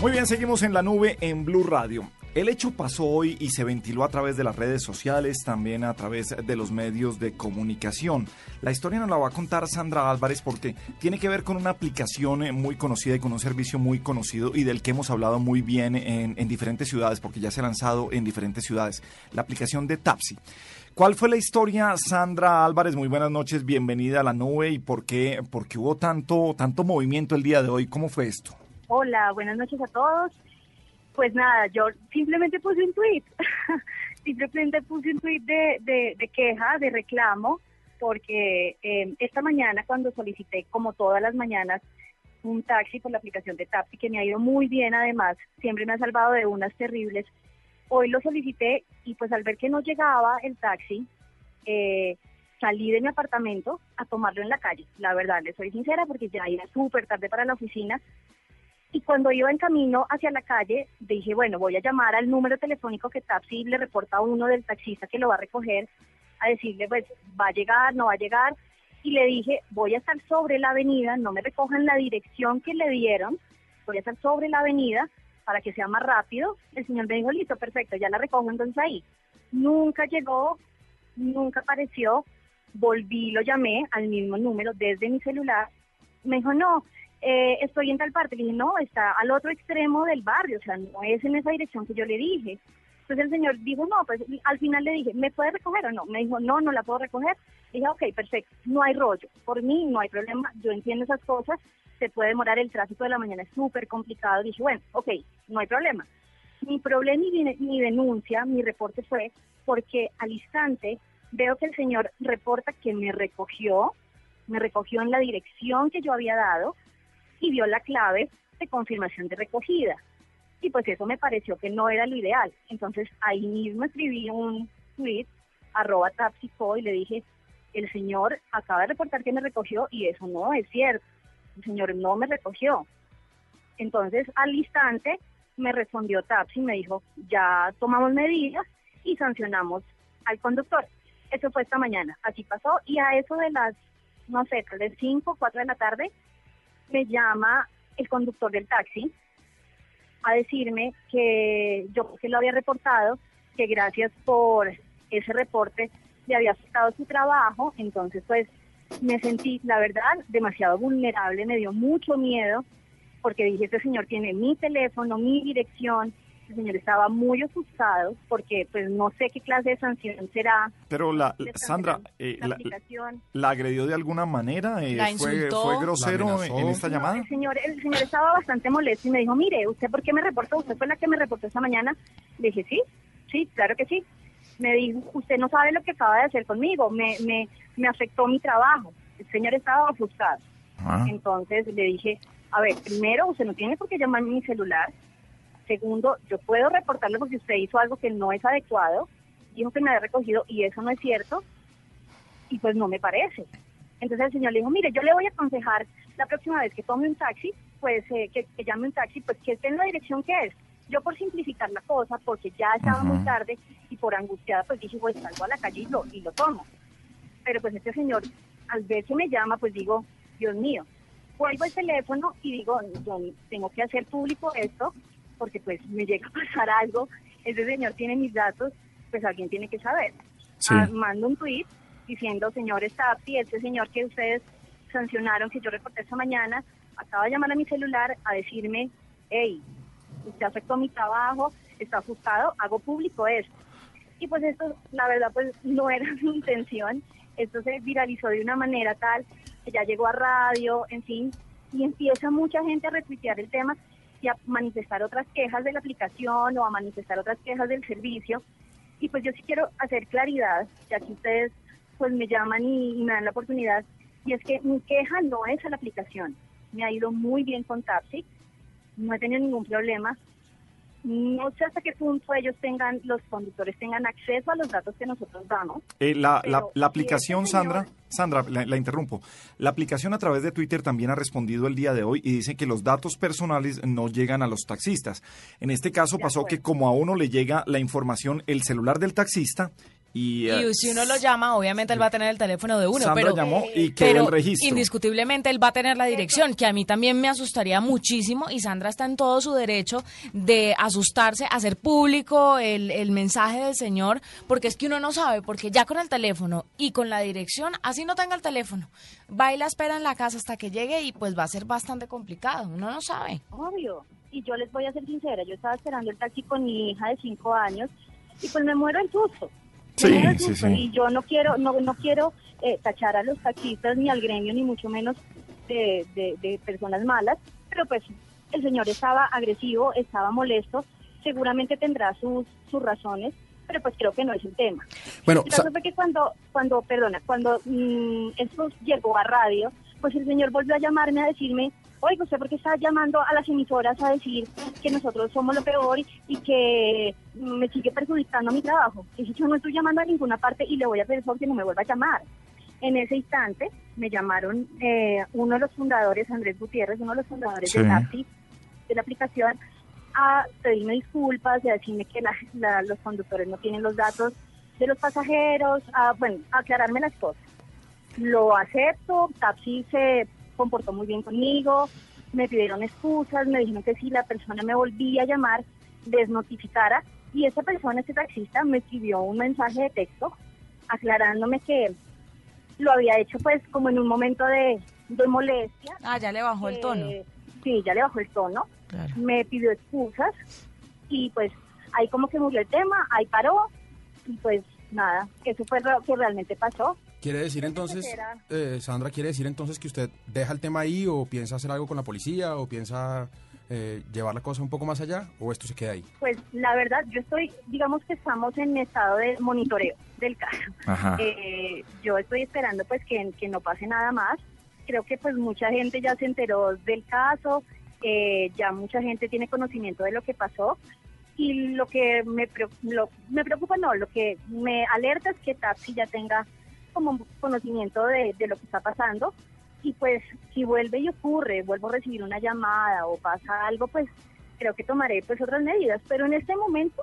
Muy bien, seguimos en la nube en Blue Radio. El hecho pasó hoy y se ventiló a través de las redes sociales, también a través de los medios de comunicación. La historia nos la va a contar Sandra Álvarez porque tiene que ver con una aplicación eh, muy conocida y con un servicio muy conocido y del que hemos hablado muy bien en, en diferentes ciudades, porque ya se ha lanzado en diferentes ciudades, la aplicación de Tapsi. ¿Cuál fue la historia, Sandra Álvarez? Muy buenas noches, bienvenida a la nube y por qué, por qué hubo tanto, tanto movimiento el día de hoy. ¿Cómo fue esto? Hola, buenas noches a todos. Pues nada, yo simplemente puse un tweet, simplemente puse un tweet de, de, queja, de reclamo, porque eh, esta mañana cuando solicité, como todas las mañanas, un taxi por la aplicación de Taxi, que me ha ido muy bien además, siempre me ha salvado de unas terribles, hoy lo solicité y pues al ver que no llegaba el taxi, eh, salí de mi apartamento a tomarlo en la calle. La verdad, le soy sincera porque ya era súper tarde para la oficina y cuando iba en camino hacia la calle, dije, bueno, voy a llamar al número telefónico que Taxi le reporta a uno del taxista que lo va a recoger, a decirle, pues, va a llegar, no va a llegar. Y le dije, voy a estar sobre la avenida, no me recojan la dirección que le dieron, voy a estar sobre la avenida para que sea más rápido. El señor me dijo, listo, perfecto, ya la recojo entonces ahí. Nunca llegó, nunca apareció, volví, lo llamé al mismo número desde mi celular. Me dijo, no, eh, estoy en tal parte. Le dije, no, está al otro extremo del barrio, o sea, no es en esa dirección que yo le dije. Entonces el señor dijo, no, pues al final le dije, ¿me puede recoger o no? Me dijo, no, no la puedo recoger. dije, ok, perfecto, no hay rollo. Por mí no hay problema, yo entiendo esas cosas, se puede demorar el tráfico de la mañana, es súper complicado. Dije, bueno, ok, no hay problema. Mi problema y mi, mi denuncia, mi reporte fue porque al instante veo que el señor reporta que me recogió, me recogió en la dirección que yo había dado, y dio la clave de confirmación de recogida. Y pues eso me pareció que no era lo ideal. Entonces ahí mismo escribí un tweet, arroba tapsico, y le dije, el señor acaba de reportar que me recogió y eso no es cierto. El señor no me recogió. Entonces al instante me respondió Tapsi y me dijo, ya tomamos medidas y sancionamos al conductor. Eso fue esta mañana, así pasó y a eso de las, no sé, tal vez 5, 4 de la tarde, me llama el conductor del taxi a decirme que yo que lo había reportado, que gracias por ese reporte le había afectado su trabajo, entonces pues me sentí, la verdad, demasiado vulnerable, me dio mucho miedo, porque dije, este señor tiene mi teléfono, mi dirección, el señor estaba muy asustado porque pues no sé qué clase de sanción será. Pero la Sandra, eh, la, agredió de alguna manera? Eh, fue, ¿Fue grosero en esta llamada? El señor, el señor estaba bastante molesto y me dijo, mire, ¿usted por qué me reportó? ¿Usted fue la que me reportó esta mañana? Le dije, sí, sí, claro que sí. Me dijo, usted no sabe lo que acaba de hacer conmigo, me, me, me afectó mi trabajo. El señor estaba asustado. Ah. Entonces le dije, a ver, primero, usted no tiene por qué llamarme mi celular, Segundo, yo puedo reportarlo porque usted hizo algo que no es adecuado, dijo que me había recogido y eso no es cierto, y pues no me parece. Entonces el señor le dijo, mire, yo le voy a aconsejar la próxima vez que tome un taxi, pues eh, que, llame un taxi, pues que esté en la dirección que es. Yo por simplificar la cosa, porque ya estaba muy tarde y por angustiada, pues dije, pues salgo a la calle y lo, y lo tomo. Pero pues este señor, al ver que me llama, pues digo, Dios mío, vuelvo el teléfono y digo, yo tengo que hacer público esto porque pues me llega a pasar algo, ese señor tiene mis datos, pues alguien tiene que saber. Ah, mando un tweet diciendo, señor Tapi, ese señor que ustedes sancionaron, que yo reporté esta mañana, acaba de llamar a mi celular a decirme, hey, usted afectó mi trabajo, está asustado, hago público esto. Y pues esto, la verdad, pues no era mi intención. Esto se viralizó de una manera tal que ya llegó a radio, en fin, y empieza mucha gente a retuitear el tema y a manifestar otras quejas de la aplicación o a manifestar otras quejas del servicio. Y pues yo sí quiero hacer claridad, ya que ustedes pues me llaman y, me dan la oportunidad, y es que mi queja no es a la aplicación. Me ha ido muy bien con Tapsi, no he tenido ningún problema, no sé hasta qué punto ellos tengan, los conductores tengan acceso a los datos que nosotros damos. Eh, la, la, aplicación, Sandra, Sandra, la, interrumpo. La aplicación a través de Twitter también ha respondido el día de hoy y dice que los datos personales no llegan a los taxistas. En este caso pasó que como a uno le llega la información, el celular del taxista Y, Y eh, si uno lo llama, obviamente él va a tener el teléfono de uno, Sandra pero, llamó y quedó pero el registro. indiscutiblemente él va a tener la dirección, que a mí también me asustaría muchísimo y Sandra está en todo su derecho de asustarse, hacer público el, el mensaje del señor, porque es que uno no sabe, porque ya con el teléfono y con la dirección, así no tenga el teléfono, va y la espera en la casa hasta que llegue y pues va a ser bastante complicado, uno no sabe. Obvio. Y yo les voy a ser sincera, yo estaba esperando el taxi con mi hija de cinco años y pues me muero el susto. Sí, sí, sí. Y yo no quiero, no, no quiero eh, tachar a los taxistas ni al gremio, ni mucho menos de, de- de personas malas, pero pues el señor estaba agresivo, estaba molesto, seguramente tendrá sus, sus razones, pero pues creo que no es el tema. Bueno, El caso fue que cuando, cuando, perdona, cuando mm, esto llegó a radio, pues el señor volvió a llamarme a decirme, oiga, ¿usted por qué está llamando a las emisoras a decir que nosotros somos lo peor y, que mm, me sigue perjudicando mi trabajo? Y yo no estoy llamando a ninguna parte y le voy a pedir que no me vuelva a llamar. En ese instante me llamaron eh, uno de los fundadores, Andrés Gutiérrez, uno de los fundadores Sí. de Taxi, de la aplicación, a pedirme disculpas y a decirme que la- la- los conductores no tienen los datos de los pasajeros, a, bueno, a aclararme las cosas. Lo acepto, Taxi se comportó muy bien conmigo, me pidieron excusas, me dijeron que si la persona me volvía a llamar, les notificara, y esa persona, ese taxista, me escribió un mensaje de texto aclarándome que lo había hecho pues como en un momento de, de molestia. Ah, ya le bajó el tono. Sí, ya le bajó el tono Claro. me pidió excusas y pues ahí como que murió el tema, ahí paró y pues nada, eso fue lo que realmente pasó. Quiere decir entonces, eh, Sandra, quiere decir entonces que usted deja el tema ahí o piensa hacer algo con la policía o piensa eh, llevar la cosa un poco más allá o esto se queda ahí. Pues la verdad, yo estoy, digamos que estamos en estado de monitoreo del caso. Ajá. Eh, yo estoy esperando pues que, que no pase nada más. Creo que pues mucha gente ya se enteró del caso, eh, ya mucha gente tiene conocimiento de lo que pasó y lo que me, preo- lo- me preocupa, no, lo que me alerta es que Taxi ya tenga como conocimiento de, de lo que está pasando y pues si vuelve y ocurre, vuelvo a recibir una llamada o pasa algo, pues creo que tomaré pues otras medidas, pero en este momento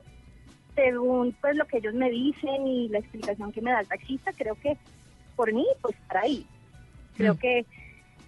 según pues lo que ellos me dicen y la explicación que me da el taxista, creo que por mí, pues para ahí. Creo Mm. que,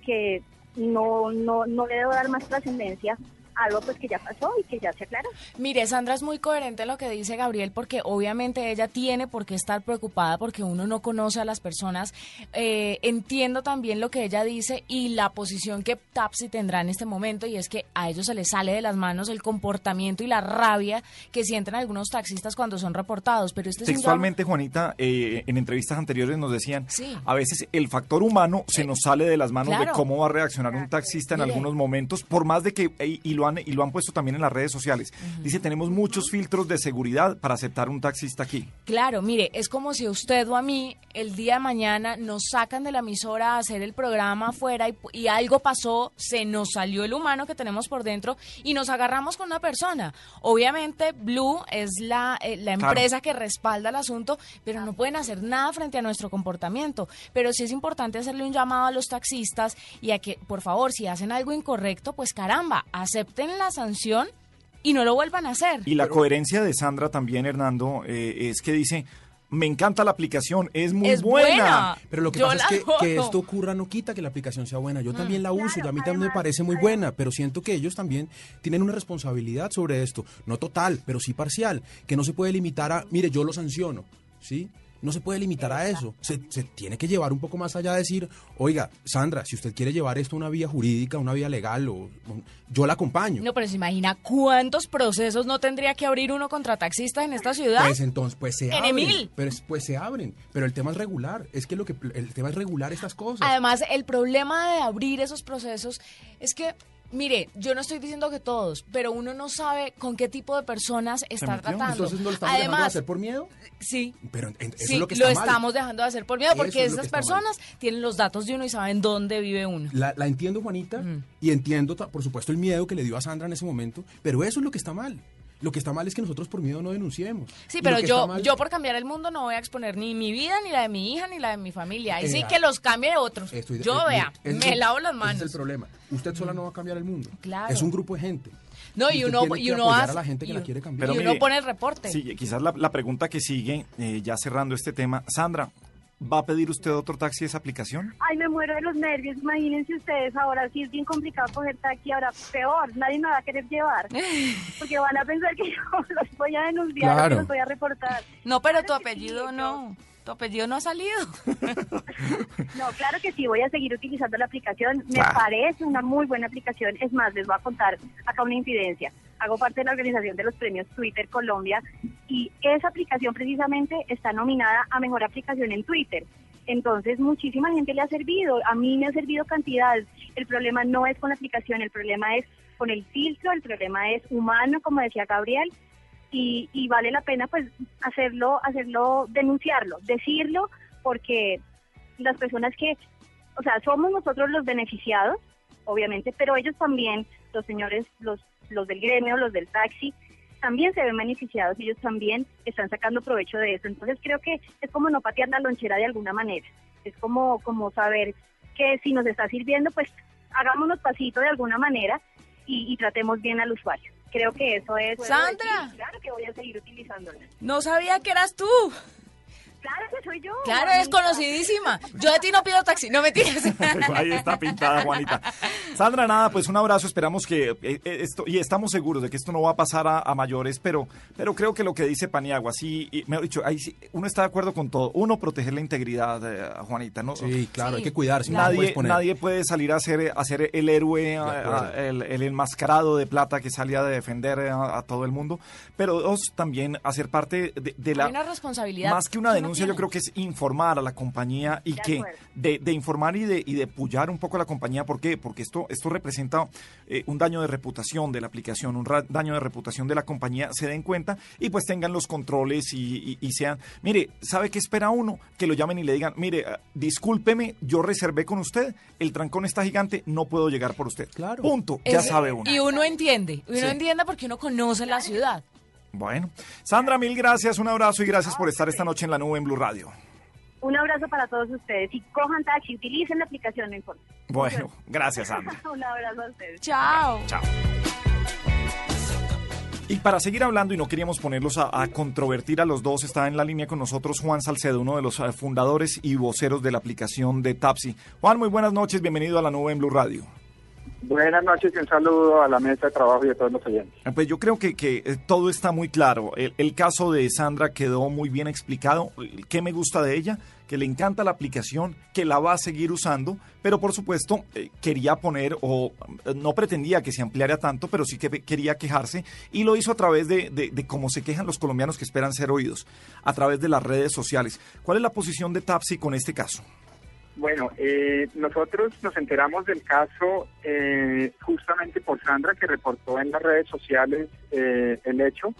que no, no, no le debo dar más trascendencia algo pues que ya pasó y que ya se aclaró. Mire, Sandra es muy coherente lo que dice Gabriel porque obviamente ella tiene por qué estar preocupada porque uno no conoce a las personas. Eh, entiendo también lo que ella dice y la posición que Tapsi tendrá en este momento y es que a ellos se les sale de las manos el comportamiento y la rabia que sienten algunos taxistas cuando son reportados. Pero este es un Textualmente, Juanita, eh, en entrevistas anteriores nos decían, Sí. a veces el factor humano se nos sale de las manos de cómo va a reaccionar un taxista en Mire. algunos momentos, por más de que, y, y lo han, y lo han puesto también en las redes sociales. Dice, tenemos muchos filtros de seguridad para aceptar un taxista aquí. Claro, mire, es como si a usted o a mí el día de mañana nos sacan de la emisora a hacer el programa afuera y, y algo pasó, se nos salió el humano que tenemos por dentro y nos agarramos con una persona. Obviamente Blue es la, eh, la Claro. empresa que respalda el asunto, pero no pueden hacer nada frente a nuestro comportamiento. Pero sí es importante hacerle un llamado a los taxistas y a que, por favor, si hacen algo incorrecto, pues caramba, acepten la sanción y no lo vuelvan a hacer. Y la coherencia de Sandra también, Hernando, eh, es que dice, me encanta la aplicación, es muy Es buena. buena. Pero lo que Yo pasa es que, esto ocurra no quita que la aplicación sea buena. Yo también la uso y a mí también me parece muy buena, pero siento que ellos también tienen una responsabilidad sobre esto. No total, pero sí parcial. Que no se puede limitar a, mire, yo lo sanciono, ¿sí? No se puede limitar a eso. Se, se tiene que llevar un poco más allá, decir, oiga, Sandra, si usted quiere llevar esto a una vía jurídica, una vía legal, o, yo la acompaño. No, pero se imagina cuántos procesos no tendría que abrir uno contra taxistas en esta ciudad. Pues entonces, pues se En abren. Emil. Pero es- pues se abren. Pero el tema es regular. Es que lo que el tema es regular estas cosas. Además, el problema de abrir esos procesos es que, mire, yo no estoy diciendo que todos, pero uno no sabe con qué tipo de personas está tratando. entonces no lo estamos dejando de Además, hacer por miedo. sí. Pero en- en- eso Sí, es lo que lo está mal. estamos dejando de hacer por miedo, porque es lo esas mal. personas tienen los datos de uno y saben dónde vive uno. La, la entiendo, Juanita, Mm. y entiendo, por supuesto, el miedo que le dio a Sandra en ese momento, pero eso es lo que está mal. Lo que está mal es que nosotros por miedo no denunciemos. Sí, Y pero yo, mal- yo por cambiar el mundo no voy a exponer ni mi vida, ni la de mi hija, ni la de mi familia. Ahí sí que los cambie otros. Estoy yo, eh, vea, ese es me lavo las ese manos. es el problema. Usted sola no va a cambiar el mundo. Claro. Es un grupo de gente. No, y uno, y uno hace- a la gente que y la uno- quiere y cambiar. Pero uno mire, pone el reporte. Sí, quizás la, la pregunta que sigue, eh, ya cerrando este tema, Sandra, ¿va a pedir usted otro taxi de esa aplicación? Ay, me muero de los nervios. Imagínense ustedes, ahora sí es bien complicado coger taxi, ahora peor, nadie me va a querer llevar. Porque van a pensar que yo los voy a denunciar, Claro. que los voy a reportar. No, pero tu apellido no. Tu apellido no ha salido. No, claro que sí, voy a seguir utilizando la aplicación. Me parece una muy buena aplicación. Es más, les voy a contar acá una incidencia. Hago parte de la organización de los premios Twitter Colombia y esa aplicación precisamente está nominada a mejor aplicación en Twitter. Entonces, muchísima gente le ha servido. A mí me ha servido cantidad. El problema no es con la aplicación, el problema es con el filtro, el problema es humano, como decía Gabriel, y, y vale la pena pues hacerlo, hacerlo, denunciarlo, decirlo, porque las personas que, o sea, somos nosotros los beneficiados, obviamente, pero ellos también, los señores, los, los del gremio, los del taxi, también se ven beneficiados y ellos también están sacando provecho de eso. Entonces creo que es como no patear la lonchera de alguna manera. Es como, como saber que si nos está sirviendo, pues hagámonos pasito de alguna manera y, y tratemos bien al usuario. Creo que eso es... Sandra. Claro que voy a seguir utilizándola. No sabía que eras tú. Claro que soy yo. Claro, eres conocidísima. Yo de ti no pido taxi, no me tires. Ahí está pintada, Juanita. Sandra, nada, pues un abrazo. Esperamos que eh, eh, esto, y estamos seguros de que esto no va a pasar a, a mayores, pero, pero creo que lo que dice Paniagua, sí, y me ha dicho, ahí sí, uno está de acuerdo con todo. Uno, proteger la integridad, eh, Juanita, ¿no? Sí, claro, Sí, hay que cuidarse. no Nadie, poner. nadie puede salir a ser, a ser el héroe, a- el, el enmascarado de plata que salía de defender a, a todo el mundo, pero dos, también hacer parte de, de la... Hay una responsabilidad. Más que una uno denuncia, yo creo que es informar a la compañía y De que de, de informar y de, y de pullar un poco a la compañía. ¿Por qué? Porque esto, esto representa eh, un daño de reputación de la aplicación, un ra- daño de reputación de la compañía. Se den cuenta y pues tengan los controles y, y- y sean. Mire, ¿sabe qué espera uno? Que lo llamen y le digan, mire, ah, discúlpeme, yo reservé con usted, el trancón está gigante, no puedo llegar por usted. Claro. Punto. Ya Es- sabe uno. Y uno entiende. Uno Sí. entiende porque uno conoce la ciudad. Bueno, Sandra, mil gracias, un abrazo y gracias por estar esta noche en la nube en Blue Radio. Un abrazo para todos ustedes. Y cojan taxi, utilicen la aplicación, no importa. Bueno, gracias, Sandra. Un abrazo a ustedes. Chao. Chao. Y para seguir hablando, y no queríamos ponerlos a, a controvertir a los dos, está en la línea con nosotros Juan Salcedo, uno de los eh, fundadores y voceros de la aplicación de Tapsi. Juan, muy buenas noches, bienvenido a la nube en Blue Radio. Buenas noches y un saludo a la mesa de trabajo y a todos los oyentes. Eh, Pues yo creo que, que, eh, todo está muy claro. El, caso de Sandra quedó muy bien explicado. ¿Qué me gusta de ella? Que le encanta la aplicación, que la va a seguir usando, pero por supuesto eh, quería poner, o eh, no pretendía que se ampliara tanto, pero sí que quería quejarse, y lo hizo a través de, de cómo se quejan los colombianos que esperan ser oídos, a través de las redes sociales. ¿Cuál es la posición de Tapsi con este caso? Bueno, eh, nosotros nos enteramos del caso eh, justamente por Sandra, que reportó en las redes sociales eh, el hecho.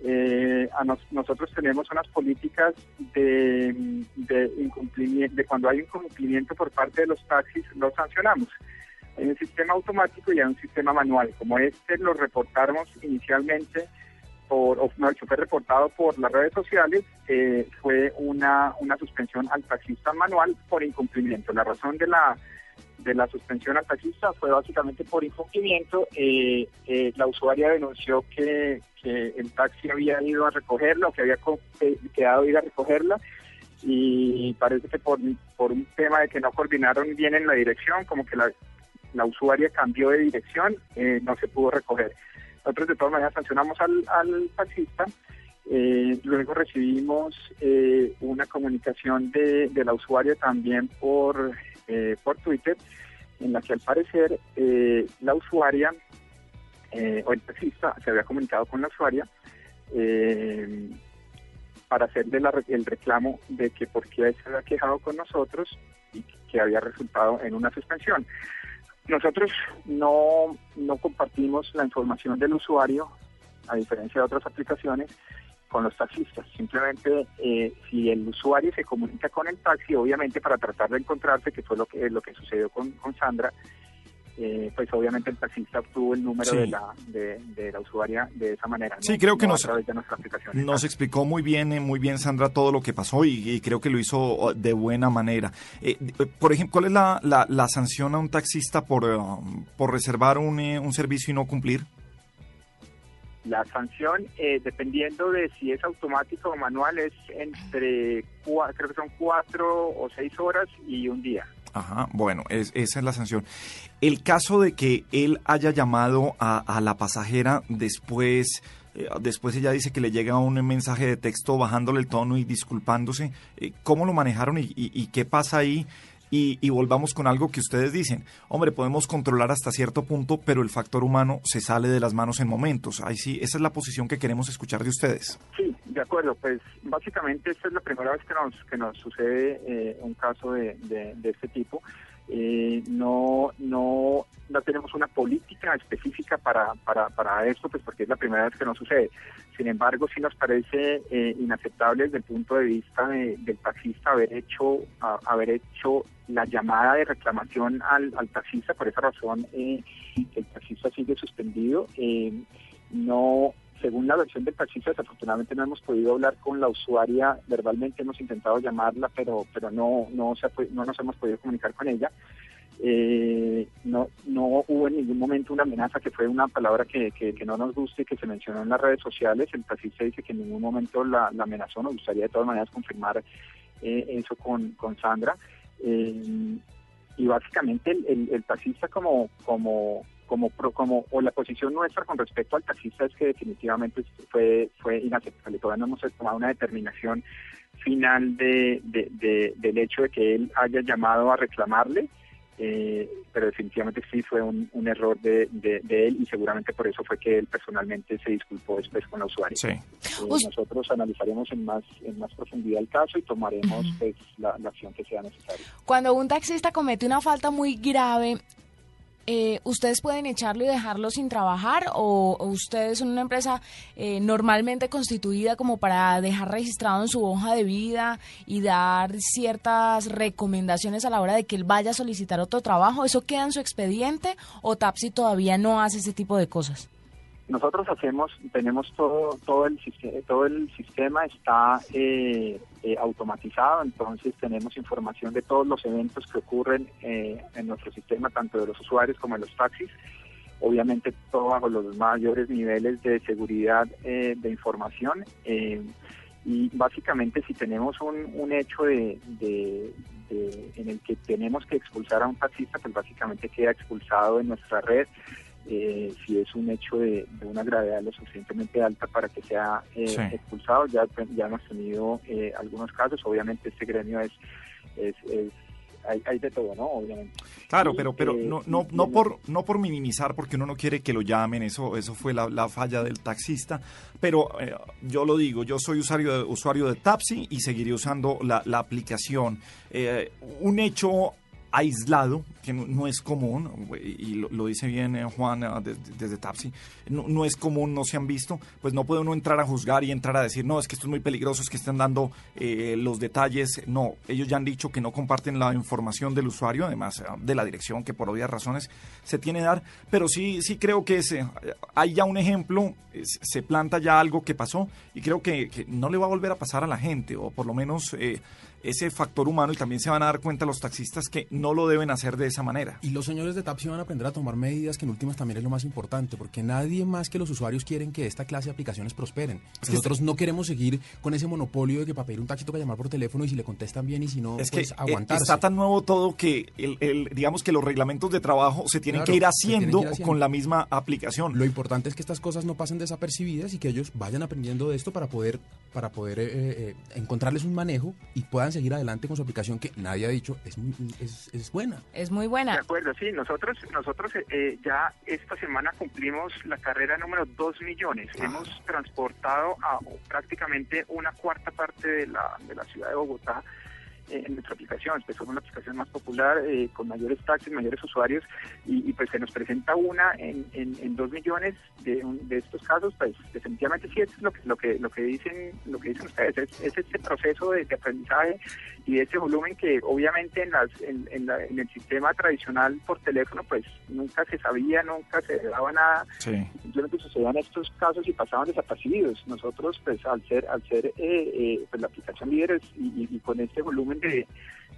Eh, a nos- nosotros tenemos unas políticas de, de incumplimiento, de cuando hay incumplimiento por parte de los taxis, los sancionamos. Hay un sistema automático y hay un sistema manual. Como este lo reportamos inicialmente por, o no, fue reportado por las redes sociales, eh, fue una, una suspensión al taxista manual por incumplimiento. La razón de la de la suspensión al taxista fue básicamente por incumplimiento. Eh, eh, la usuaria denunció que, que el taxi había ido a recogerla o que había eh, quedado ir a recogerla y parece que por, por un tema de que no coordinaron bien en la dirección, como que la, la usuaria cambió de dirección, eh, no se pudo recoger. Nosotros de todas maneras sancionamos al, al taxista. Eh, luego recibimos eh, una comunicación de, de la usuaria también por, eh, por Twitter, en la que al parecer la usuaria o el taxista se había comunicado con la usuaria para hacerle el reclamo de que por qué se había quejado con nosotros y que había resultado en una suspensión. Nosotros no, no compartimos la información del usuario, a diferencia de otras aplicaciones, con los taxistas. Simplemente, eh, si el usuario se comunica con el taxi, obviamente para tratar de encontrarse, que fue lo que, lo que sucedió con, con Sandra, eh, pues obviamente el taxista obtuvo el número de, la, de, la usuaria de esa manera. Sí, creo que nos, nos explicó muy bien, eh, muy bien Sandra todo lo que pasó y, creo que lo hizo oh, de buena manera. Eh, por ejemplo, ¿cuál es la, la, sanción a un taxista por, por reservar un, un servicio y no cumplir? La sanción, dependiendo de si es automático o manual, es entre, creo que son cuatro o seis horas y un día. Ajá, bueno, esa es la sanción. El caso de que él haya llamado a, la pasajera después, eh, después ella dice que le llega un mensaje de texto bajándole el tono y disculpándose, eh, ¿cómo lo manejaron y, qué pasa ahí? Y, volvamos con algo que ustedes dicen. Hombre, podemos controlar hasta cierto punto, pero el factor humano se sale de las manos en momentos. Ahí sí, esa es la posición que queremos escuchar de ustedes. Sí, de acuerdo. Pues básicamente esta es la primera vez que nos, que nos sucede eh, un caso de, de este tipo. Eh, no, no, no tenemos una política específica para, para, para esto, pues porque es la primera vez que nos sucede. Sin embargo, sí nos parece eh, inaceptable desde el punto de vista del taxista haber hecho, haber hecho la llamada de reclamación al, al taxista. Por esa razón, eh, el taxista sigue suspendido. Eh, no según la versión del taxista, desafortunadamente no hemos podido hablar con la usuaria verbalmente, hemos intentado llamarla, pero pero no no, se no nos hemos podido comunicar con ella. Eh, no no hubo en ningún momento una amenaza, que fue una palabra que, que, no nos guste y que se mencionó en las redes sociales. El taxista dice que en ningún momento la, amenazó, nos gustaría de todas maneras confirmar eh, eso con, con Sandra. Eh, y básicamente el, el taxista como, como como como o la posición nuestra con respecto al taxista es que definitivamente fue fue inaceptable todavía no hemos tomado una determinación final de, del hecho de que él haya llamado a reclamarle eh, pero definitivamente sí fue un, error de, él y seguramente por eso fue que él personalmente se disculpó después con la usuaria. Eh, nosotros analizaremos en más en más profundidad el caso y tomaremos pues, la, la, acción que sea necesaria. Cuando un taxista comete una falta muy grave, eh, ¿ustedes pueden echarlo y dejarlo sin trabajar o, ustedes son una empresa eh, normalmente constituida como para dejar registrado en su hoja de vida y dar ciertas recomendaciones a la hora de que él vaya a solicitar otro trabajo? ¿Eso queda en su expediente o TAPSI todavía no hace ese tipo de cosas? Nosotros hacemos, tenemos todo, todo el todo el sistema está eh, eh, automatizado, entonces tenemos información de todos los eventos que ocurren eh, en nuestro sistema, tanto de los usuarios como de los taxis. Obviamente todo bajo los mayores niveles de seguridad de información. y básicamente si tenemos un, hecho de, en el que tenemos que expulsar a un taxista, pues básicamente queda expulsado de nuestra red eh, si es un hecho de, una gravedad lo suficientemente alta para que sea eh, expulsado. Ya, ya hemos tenido eh, algunos casos, obviamente este gremio es, es, hay, de todo, ¿no? Obviamente. Claro, pero pero no no no por no por minimizar porque uno no quiere que lo llamen, eso eso fue la, falla del taxista, pero yo lo digo, yo soy usuario de, usuario de Tapsi y seguiré usando la, la aplicación. un hecho aislado, que no, es común, y lo, dice bien eh, Juan eh, desde Tapsi, no, es común, no se han visto, pues no puede uno entrar a juzgar y entrar a decir, no, es que esto es muy peligroso, es que están dando eh, los detalles. No, ellos ya han dicho que no comparten la información del usuario, además de la dirección, que por obvias razones se tiene que dar, pero sí, sí creo que es, hay ya un ejemplo, se planta ya algo que pasó y creo que, no le va a volver a pasar a la gente, o por lo menos ese factor humano y también se van a dar cuenta los taxistas que no lo deben hacer de esa manera. Y los señores de taxi van a aprender a tomar medidas que en últimas también es lo más importante, porque nadie más que los usuarios quieren que esta clase de aplicaciones prosperen. Nosotros no queremos seguir con ese monopolio de que para pedir un taxi toca llamar por teléfono y si le contestan bien y si no, es pues que aguantarse. Está tan nuevo todo que el, digamos que los reglamentos de trabajo se tienen, que, ir haciendo con la misma aplicación. Lo importante es que estas cosas no pasen desapercibidas y que ellos vayan aprendiendo de esto para poder, para poder eh, eh, encontrarles un manejo y puedan seguir adelante con su aplicación que nadie ha dicho es, es, es, buena. Es muy buena. De acuerdo, sí. Nosotros, nosotros eh, ya esta semana cumplimos la carrera número 2 millones. Ah. Hemos transportado a prácticamente una cuarta parte de la, de la ciudad de Bogotá en nuestra aplicación. Pues somos la aplicación más popular, eh, con mayores taxis, mayores usuarios, y, pues se nos presenta una en, en, dos millones de, de, estos casos, pues definitivamente sí es lo que, lo que, lo que dicen, lo que dicen ustedes, es, es este proceso de, aprendizaje y ese volumen que obviamente en, las, en, en, el sistema tradicional por teléfono pues nunca se sabía, nunca se daba nada, simplemente sucedían estos casos y pasaban desapercibidos. Nosotros pues al ser, al ser eh, eh, pues, la aplicación líderes y, y, con este volumen de,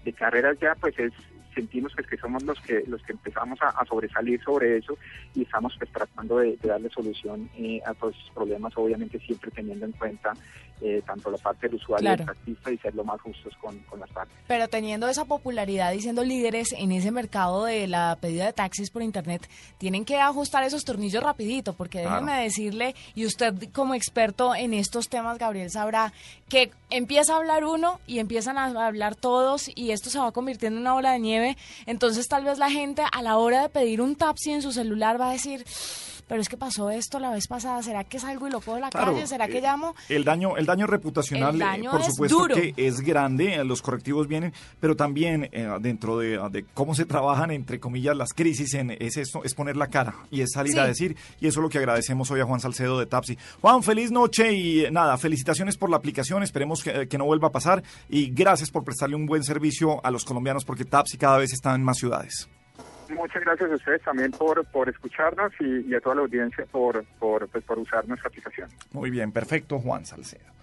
de carreras ya pues es sentimos pues, que somos los que los que empezamos a, sobresalir sobre eso y estamos pues, tratando de, darle solución eh, a todos esos problemas, obviamente siempre teniendo en cuenta eh, tanto la parte del usuario y del artista y ser lo más justos con, las partes. Pero teniendo esa popularidad y siendo líderes en ese mercado de la pedida de taxis por internet, tienen que ajustar esos tornillos rapidito, porque déjeme decirle, y usted como experto en estos temas, Gabriel, sabrá que empieza a hablar uno y empiezan a hablar todos y esto se va convirtiendo en una bola de nieve, entonces tal vez la gente a la hora de pedir un taxi en su celular va a decir pero es que pasó esto la vez pasada, ¿será que salgo y lo puedo la calle? ¿Será que eh, llamo? El daño, el daño reputacional, eh, por supuesto que es grande, eh, los correctivos vienen, pero también dentro de, cómo se trabajan, entre comillas, las crisis, en, es esto, es poner la cara y es salir a decir, y eso es lo que agradecemos hoy a Juan Salcedo de Tapsi. Juan, feliz noche y nada, felicitaciones por la aplicación, esperemos que, que no vuelva a pasar y gracias por prestarle un buen servicio a los colombianos porque Tapsi cada vez está en más ciudades. Muchas gracias a ustedes también por, por escucharnos y, a toda la audiencia por, por, pues, por usar nuestra aplicación. Muy bien, perfecto, Juan Salcedo.